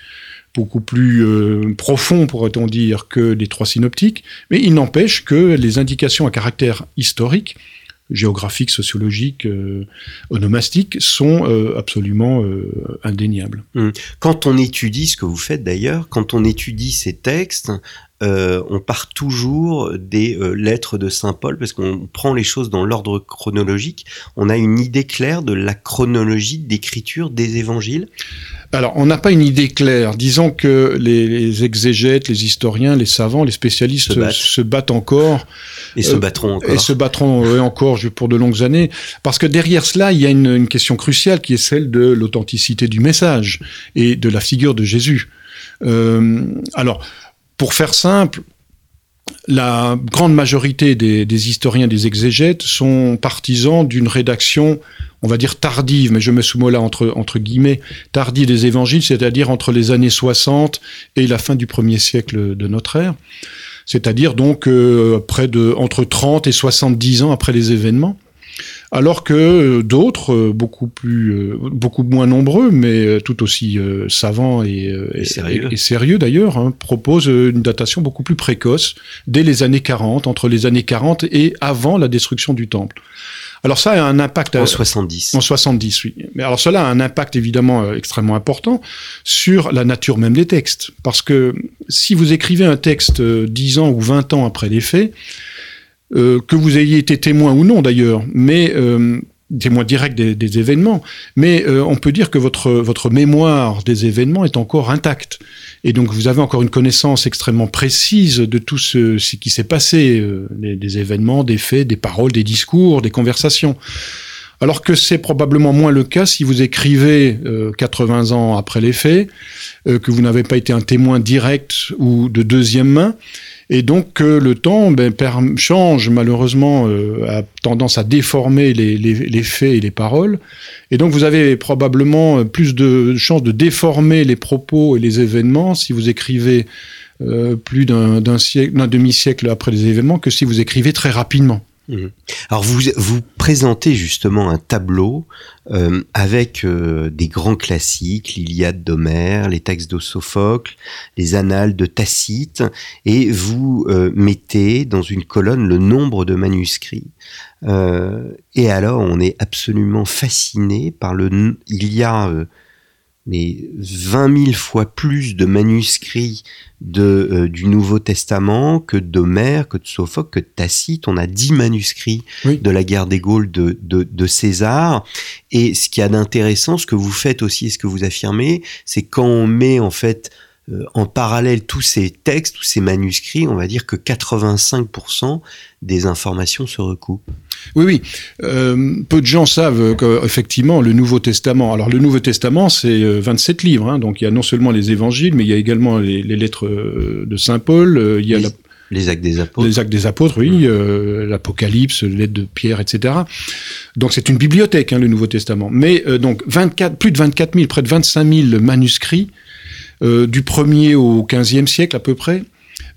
beaucoup plus euh, profond, pourrait-on dire, que les trois synoptiques, mais il n'empêche que les indications à caractère historique, géographique, sociologique, euh, onomastique, sont euh, absolument euh, indéniables. Quand on étudie ce que vous faites d'ailleurs, quand on étudie ces textes, euh, on part toujours des euh, lettres de Saint Paul parce qu'on prend les choses dans l'ordre chronologique. On a une idée claire de la chronologie d'écriture des évangiles. Alors, on n'a pas une idée claire. Disons que les, les exégètes, les historiens, les savants, les spécialistes Se battent. se battent encore et se Euh, battront encore. et se battront encore pour de longues années, parce que derrière cela, il y a une, une question cruciale qui est celle de l'authenticité du message et de la figure de Jésus. Alors, pour faire simple, la grande majorité des, historiens, des exégètes sont partisans d'une rédaction, on va dire tardive, mais je mets ce mot-là entre, entre guillemets, tardive des évangiles, c'est-à-dire entre les années 60 et la fin du premier siècle de notre ère c'est-à-dire donc euh, près de entre 30 et 70 ans après les événements. Alors que d'autres, beaucoup plus, beaucoup moins nombreux, mais tout aussi savants et, sérieux, d'ailleurs, hein, proposent une datation beaucoup plus précoce, dès les années 40, entre les années 40 et avant la destruction du temple. Alors ça a un impact... En 70. En 70, oui. Mais alors cela a un impact évidemment extrêmement important sur la nature même des textes. Parce que si vous écrivez un texte 10 ans ou 20 ans après les faits, euh, que vous ayez été témoin ou non d'ailleurs, mais euh, témoin direct des, événements, mais euh, on peut dire que votre, votre mémoire des événements est encore intacte. Et donc vous avez encore une connaissance extrêmement précise de tout ce, ce qui s'est passé, des, événements, des faits, des paroles, des discours, des conversations. Alors que c'est probablement moins le cas si vous écrivez 80 ans après les faits, que vous n'avez pas été un témoin direct ou de deuxième main, et donc le temps ben, change malheureusement, euh, a tendance à déformer les, faits et les paroles. Et donc vous avez probablement plus de chances de déformer les propos et les événements si vous écrivez euh, plus d'un siècle, d'un demi-siècle après les événements que si vous écrivez très rapidement. Mhm. Alors vous vous présentez justement un tableau euh, avec euh, des grands classiques, l'Iliade d'Homère, les textes de Sophocle, les Annales de Tacite, et vous euh, mettez dans une colonne le nombre de manuscrits. et alors on est absolument fasciné par le. Il y a mais 20 000 fois plus de manuscrits de, euh, du Nouveau Testament que d'Homère, que de Sophocle, que de Tacite. On a 10 manuscrits de la guerre des Gaules de, de, de César. Et ce qui a d'intéressant, ce que vous faites aussi et ce que vous affirmez, c'est quand on met en fait euh, en parallèle tous ces textes, tous ces manuscrits, on va dire que 85% des informations se recoupent. Oui, oui. Euh, peu de gens savent qu'effectivement, le Nouveau Testament. Alors, le Nouveau Testament, c'est 27 euh, livres. Hein, donc, il y a non seulement les évangiles, mais il y a également les, lettres de Saint Paul. il y a les, actes des apôtres. Les actes des apôtres, oui. Mmh. L'Apocalypse, les lettres de Pierre, etc. Donc, c'est une bibliothèque, hein, le Nouveau Testament. Mais donc, 24, plus de 24 000, près de 25 000 manuscrits euh, du 1er au 15e siècle à peu près,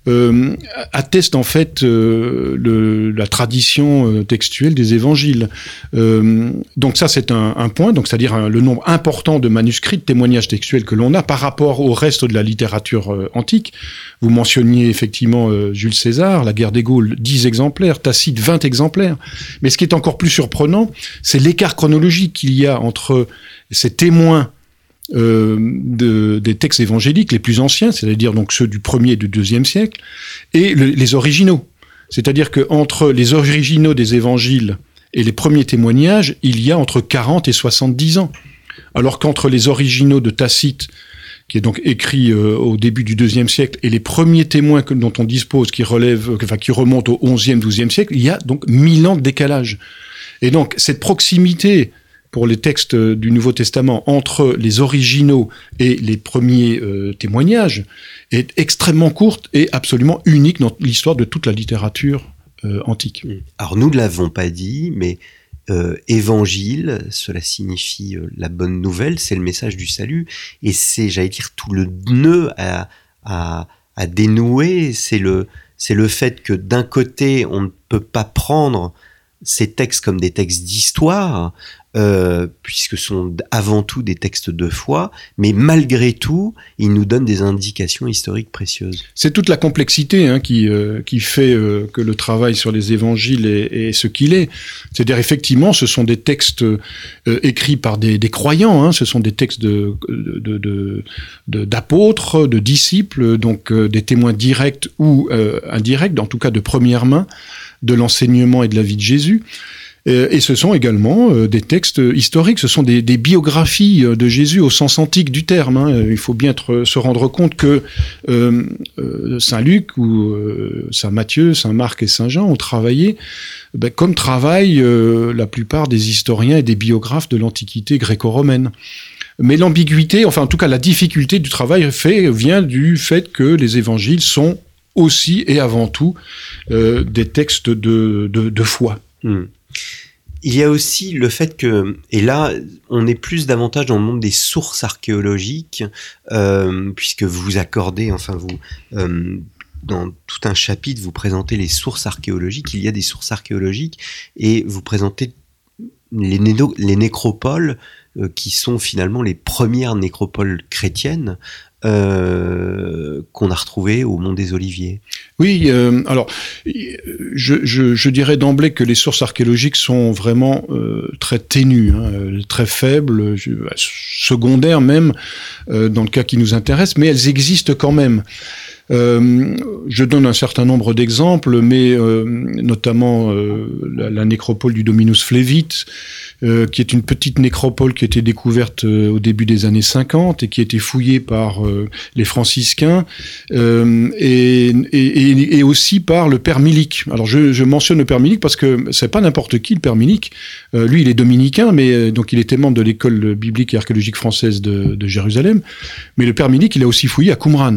euh, atteste en fait euh, le, la tradition euh, textuelle des évangiles. Euh, donc ça c'est un, un, point, donc c'est-à-dire le nombre important de manuscrits, de témoignages textuels que l'on a par rapport au reste de la littérature antique. Vous mentionniez effectivement Jules César, la guerre des Gaules, 10 exemplaires, Tacite 20 exemplaires. Mais ce qui est encore plus surprenant, c'est l'écart chronologique qu'il y a entre ces témoins euh, de, des textes évangéliques les plus anciens, c'est-à-dire donc ceux du premier et du deuxième siècle, et les originaux. C'est-à-dire que entre les originaux des évangiles et les premiers témoignages, il y a entre 40 et 70 ans. Alors qu'entre les originaux de Tacite, qui est donc écrit euh, au début du deuxième siècle, et les premiers témoins dont on dispose, qui relèvent, enfin, qui remontent au 11e, 12e siècle, il y a donc mille ans de décalage. Et donc, cette proximité pour les textes du Nouveau Testament entre les originaux et les premiers euh, témoignages est extrêmement courte et absolument unique dans l'histoire de toute la littérature euh, antique. Alors nous ne l'avons pas dit, mais euh, évangile, cela signifie la bonne nouvelle, c'est le message du salut, et c'est, j'allais dire, tout le nœud à, à, dénouer, c'est le, c'est le fait que d'un côté, on ne peut pas prendre ces textes comme des textes d'histoire, euh, puisque sont avant tout des textes de foi, mais malgré tout, ils nous donnent des indications historiques précieuses. C'est toute la complexité hein, qui, euh, qui fait euh, que le travail sur les évangiles est, ce qu'il est. C'est-à-dire, effectivement, ce sont des textes écrits par des, croyants, hein, ce sont des textes d'apôtres, de, disciples, donc des témoins directs ou indirects, en tout cas de première main, de l'enseignement et de la vie de Jésus. Euh, et ce sont également euh, des textes historiques, ce sont des, biographies euh, de Jésus au sens antique du terme. Hein. Il faut bien se rendre compte que Saint Luc ou Saint Matthieu, Saint Marc et Saint Jean ont travaillé ben, comme travaillent la plupart des historiens et des biographes de l'Antiquité gréco-romaine. Mais l'ambiguïté, enfin en tout cas la difficulté du travail fait vient du fait que les évangiles sont aussi et avant tout des textes de, de, foi. Hmm. Il y a aussi le fait que, et là, on est plus davantage dans le monde des sources archéologiques, euh, puisque vous accordez, enfin vous, euh, dans tout un chapitre, vous présentez les sources archéologiques. Il y a des sources archéologiques et vous présentez les, nécropoles euh, qui sont finalement les premières nécropoles chrétiennes euh, qu'on a retrouvées au Mont des Oliviers. Oui, euh, alors je, dirais d'emblée que les sources archéologiques sont vraiment euh, très ténues, hein, très faibles, je- secondaires même, dans le cas qui nous intéresse, mais elles existent quand même. Euh, je donne un certain nombre d'exemples, mais euh, notamment euh, la, la nécropole du Dominus Flevit, euh, qui est une petite nécropole qui a été découverte au début des années 50 et qui a été fouillée par les franciscains et, et, et- aussi par le père Milic. Alors je, je mentionne le père Milic parce que c'est pas n'importe qui le père Milic. Lui, il est dominicain, mais donc il était membre de l'école biblique et archéologique française de, de Jérusalem. Mais le père Milic, il a aussi fouillé à Qumran.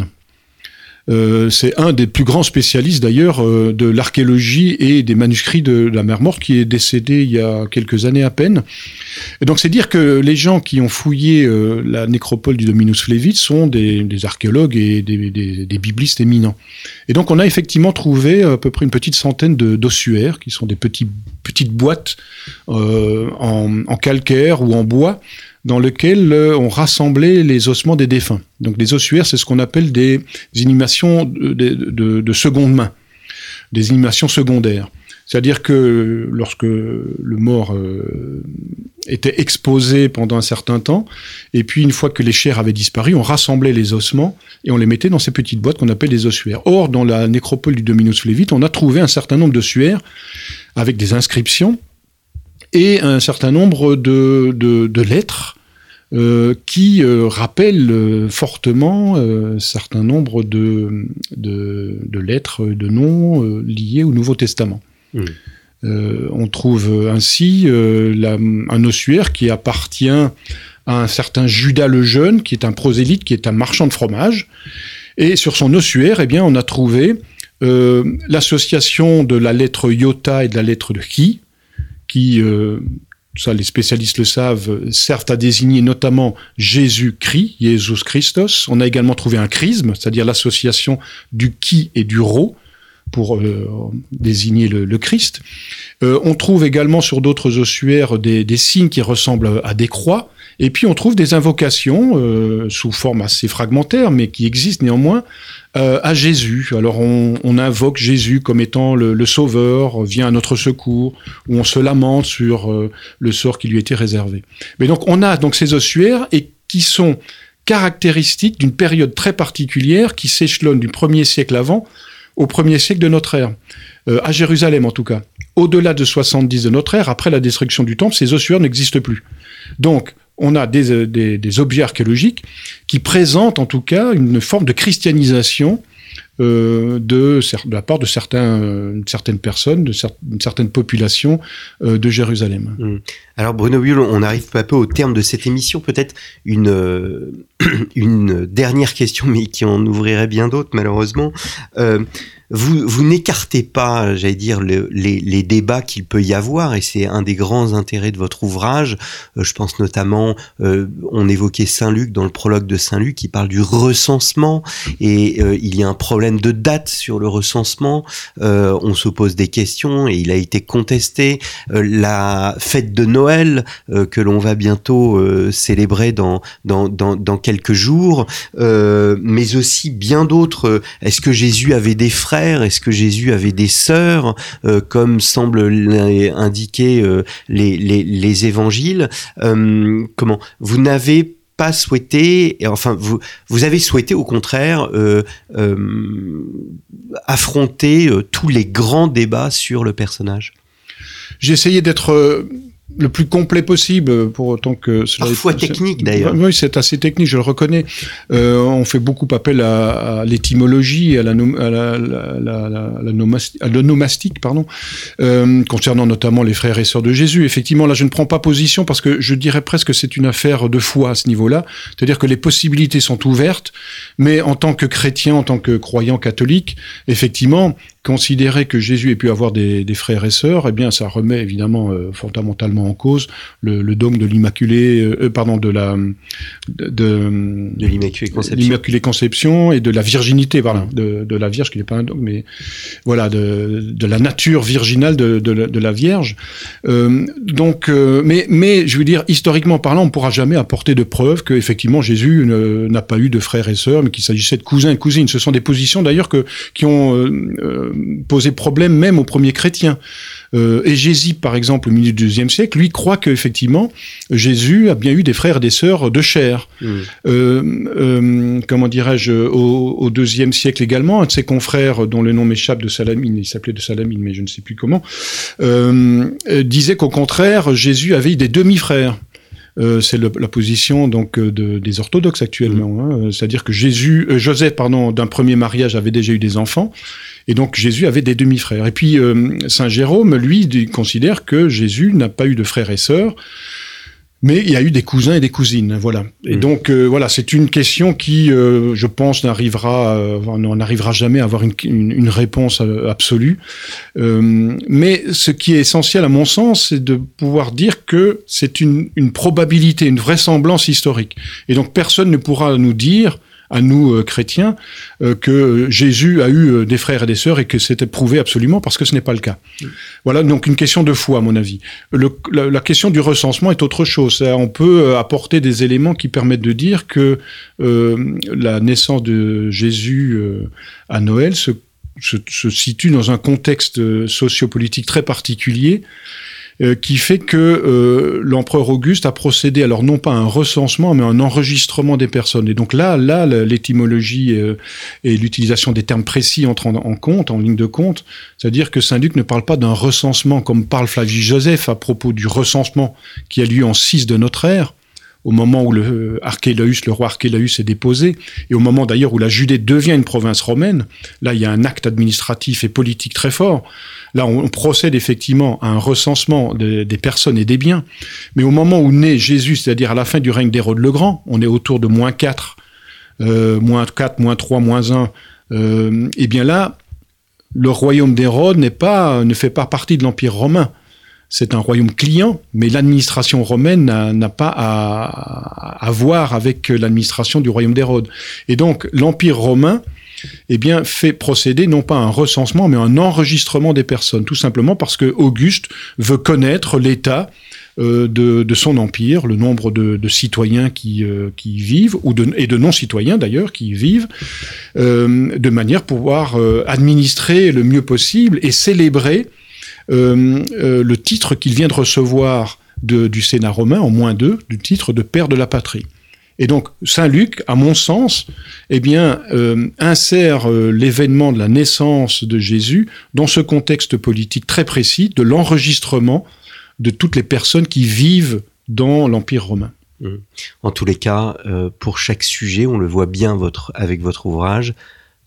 Euh, c'est un des plus grands spécialistes d'ailleurs euh, de l'archéologie et des manuscrits de la mer Morte qui est décédé il y a quelques années à peine. Et donc c'est dire que les gens qui ont fouillé euh, la nécropole du Dominus Flevit sont des, des archéologues et des, des- des biblistes éminents. Et donc on a effectivement trouvé à peu près une petite centaine d'ossuaires qui sont des petites boîtes euh, en, en calcaire ou en bois dans lesquelles euh, on rassemblait les ossements des défunts. Donc les ossuaires, c'est ce qu'on appelle des inhumations de seconde main, des inhumations secondaires. C'est-à-dire que lorsque le mort euh, était exposé pendant un certain temps, et puis une fois que les chairs avaient disparu, on rassemblait les ossements et on les mettait dans ces petites boîtes qu'on appelle des ossuaires. Or, dans la nécropole du Dominus Flevit, on a trouvé un certain nombre d'ossuaires avec des inscriptions et un certain nombre de, de, de lettres euh, qui euh, rappellent euh, fortement un certain nombre de, de, de lettres, de noms liés au Nouveau Testament. Mm. Euh, on trouve ainsi la- un ossuaire qui appartient à un certain Judas le Jeune, qui est un prosélyte, qui est un marchand de fromage. Et sur son ossuaire, eh bien, on a trouvé l'association de la lettre iota et de la lettre de chi, qui, euh, ça les spécialistes le savent, servent à désigner notamment Jésus-Christ, Jesus Christos. On a également trouvé un chrisme, c'est-à-dire l'association du qui et du rho pour euh, désigner le, Christ. Euh, on trouve également sur d'autres ossuaires des, signes qui ressemblent à des croix. Et puis on trouve des invocations euh, sous forme assez fragmentaire, mais qui existent néanmoins, à Jésus. Alors on, invoque Jésus comme étant le, sauveur, vient à notre secours, ou on se lamente sur le sort qui lui était réservé. Mais donc on a donc ces ossuaires et qui sont caractéristiques d'une période très particulière qui s'échelonne du premier siècle avant au premier siècle de notre ère, euh, à Jérusalem en tout cas. Au-delà de 70 de notre ère, après la destruction du temple, ces ossuaires n'existent plus. Donc, on a des, euh, objets archéologiques qui présentent en tout cas une forme de christianisation de, cer- de la part de certains, euh, certaines personnes, de cer- une certaine population euh, de Jérusalem. Alors Bruno Bull, on arrive peu à peu au terme de cette émission. Peut-être une, euh, une dernière question, mais qui en ouvrirait bien d'autres malheureusement. Euh, vous, vous n'écartez pas, j'allais dire, le- les, les débats qu'il peut y avoir, et c'est un des grands intérêts de votre ouvrage. Euh, je pense notamment, euh, on évoquait Saint-Luc dans le prologue de Saint-Luc, qui parle du recensement, et euh, il y a un problème de date sur le recensement. Euh, on se pose des questions, et il a été contesté. Euh, la fête de Noël, euh, que l'on va bientôt célébrer dans, dans, quelques jours, mais aussi bien d'autres. Est-ce que Jésus avait des frères? Est-ce que Jésus avait des sœurs? Comme semblent l'in- indiquer euh, les, les, les évangiles. Comment? Vous n'avez souhaité, et enfin vous vous avez souhaité au contraire euh, euh, affronter euh, tous les grands débats sur le personnage? J'ai essayé d'être le plus complet possible pour autant que cela Parfois est- technique, d'ailleurs. Oui, c'est assez technique, je le reconnais. Euh, on fait beaucoup appel à, à l'étymologie, à la, nom- à la, la, la, la- la nomasti- à l'onomastique, pardon, euh, concernant notamment les frères et sœurs de Jésus. Effectivement, là, je ne prends pas position parce que je dirais presque que c'est une affaire de foi à ce niveau-là. C'est-à-dire que les possibilités sont ouvertes, mais en tant que chrétien, en tant que croyant catholique, effectivement, considérer que Jésus ait pu avoir des, des frères et sœurs, eh bien, ça remet évidemment euh, fondamentalement en cause le, le dogme de l'immaculée, euh, pardon, de la de, de, l'immaculée conception. et de la virginité, voilà, de, de la Vierge, qui n'est pas un dogme, mais voilà, de, de la nature virginale de, de, de la Vierge. Euh, donc, euh, mais mais je veux dire, historiquement parlant, on ne pourra jamais apporter de preuves que effectivement Jésus n'a pas eu de frères et sœurs, mais qu'il s'agissait de cousins et cousines. Ce sont des positions d'ailleurs que qui ont euh, poser problème même aux premiers chrétiens. Euh, et Jésus, par exemple, au milieu du deuxième siècle, lui croit qu'effectivement, Jésus a bien eu des frères et des sœurs de chair. Mmh. Euh, euh, comment dirais-je, au, au, deuxième siècle également, un de ses confrères, dont le nom m'échappe de Salamine, il s'appelait de Salamine, mais je ne sais plus comment, euh, disait qu'au contraire, Jésus avait des demi-frères. Euh, c'est la position donc de, des orthodoxes actuellement. Mmh. Hein. C'est-à-dire que Jésus, euh, Joseph, pardon, d'un premier mariage avait déjà eu des enfants, et donc Jésus avait des demi-frères. Et puis euh, Saint Jérôme, lui, considère que Jésus n'a pas eu de frères et sœurs, mais il y a eu des cousins et des cousines, voilà. Et mmh. donc euh, voilà, c'est une question qui, euh, je pense, n'arrivera, on n'arrivera jamais à avoir une, une, une réponse absolue. mais ce qui est essentiel, à mon sens, c'est de pouvoir dire que c'est une, une probabilité, une vraisemblance historique. Et donc personne ne pourra nous dire à nous euh, chrétiens euh, que Jésus a eu euh, des frères et des sœurs et que c'était prouvé absolument parce que ce n'est pas le cas. Voilà donc une question de foi à mon avis. Le, la, la, question du recensement est autre chose. On peut apporter des éléments qui permettent de dire que la naissance de Jésus à Noël se, se, se, situe dans un contexte sociopolitique très particulier euh, qui fait que euh, l'empereur Auguste a procédé alors non pas à un recensement mais à un enregistrement des personnes. Et donc là, là, l'étymologie euh, et l'utilisation des termes précis entrent en, compte, en ligne de compte. C'est-à-dire que Saint Luc ne parle pas d'un recensement comme parle Flavius Joseph à propos du recensement qui a lieu en 6 de notre ère au moment où le Archélaus, le roi Archélaus est déposé, et au moment d'ailleurs où la Judée devient une province romaine, là il y a un acte administratif et politique très fort. Là, on procède effectivement à un recensement de, des personnes et des biens. Mais au moment où naît Jésus, c'est-à-dire à la fin du règne d'Hérode le Grand, on est autour de moins 4, euh, moins 4, moins 3, moins 1, euh, et bien là, le royaume d'Hérode n'est pas, ne fait pas partie de l'Empire romain c'est un royaume client, mais l'administration romaine n'a pas à, voir avec l'administration du royaume d'Hérode. Et donc l'Empire romain eh bien, fait procéder non pas un recensement, mais un enregistrement des personnes, tout simplement parce que Auguste veut connaître l'état euh, de, son empire, le nombre de, citoyens qui, euh, qui vivent, ou de, et de non-citoyens d'ailleurs qui y vivent, euh, de manière à pouvoir administrer le mieux possible et célébrer le titre qu'il vient de recevoir du Sénat romain, en moins deux, du titre de père de la patrie. Et donc Saint Luc, à mon sens, eh bien, euh, insère euh, l'événement de la naissance de Jésus dans ce contexte politique très précis de l'enregistrement de toutes les personnes qui vivent dans l'Empire romain. En tous les cas, euh, pour chaque sujet, on le voit bien votre, avec votre ouvrage,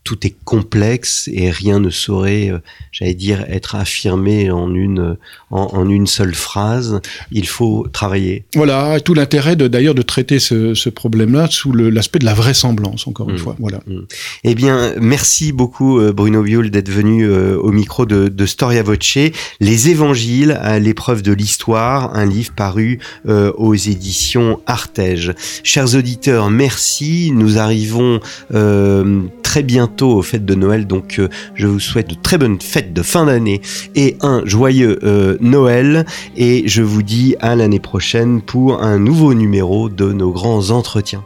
tout est complexe et rien ne saurait, euh, j'allais dire, être affirmé en une, en, en, une seule phrase. Il faut travailler. Voilà, tout l'intérêt d'ailleurs de, traiter ce, ce problème-là sous l'aspect de la vraisemblance, encore mmh. une fois. Voilà. Mmh. Eh bien, merci beaucoup euh, Bruno Bioul d'être venu euh, au micro de, de, Storia Voce. Les évangiles à l'épreuve de l'histoire, un livre paru euh, aux éditions Artege. Chers auditeurs, merci. Nous arrivons euh, très aux fêtes de Noël, donc euh, je vous souhaite de très bonnes fêtes de fin d'année et un joyeux euh, Noël. Et je vous dis à l'année prochaine pour un nouveau numéro de nos grands entretiens.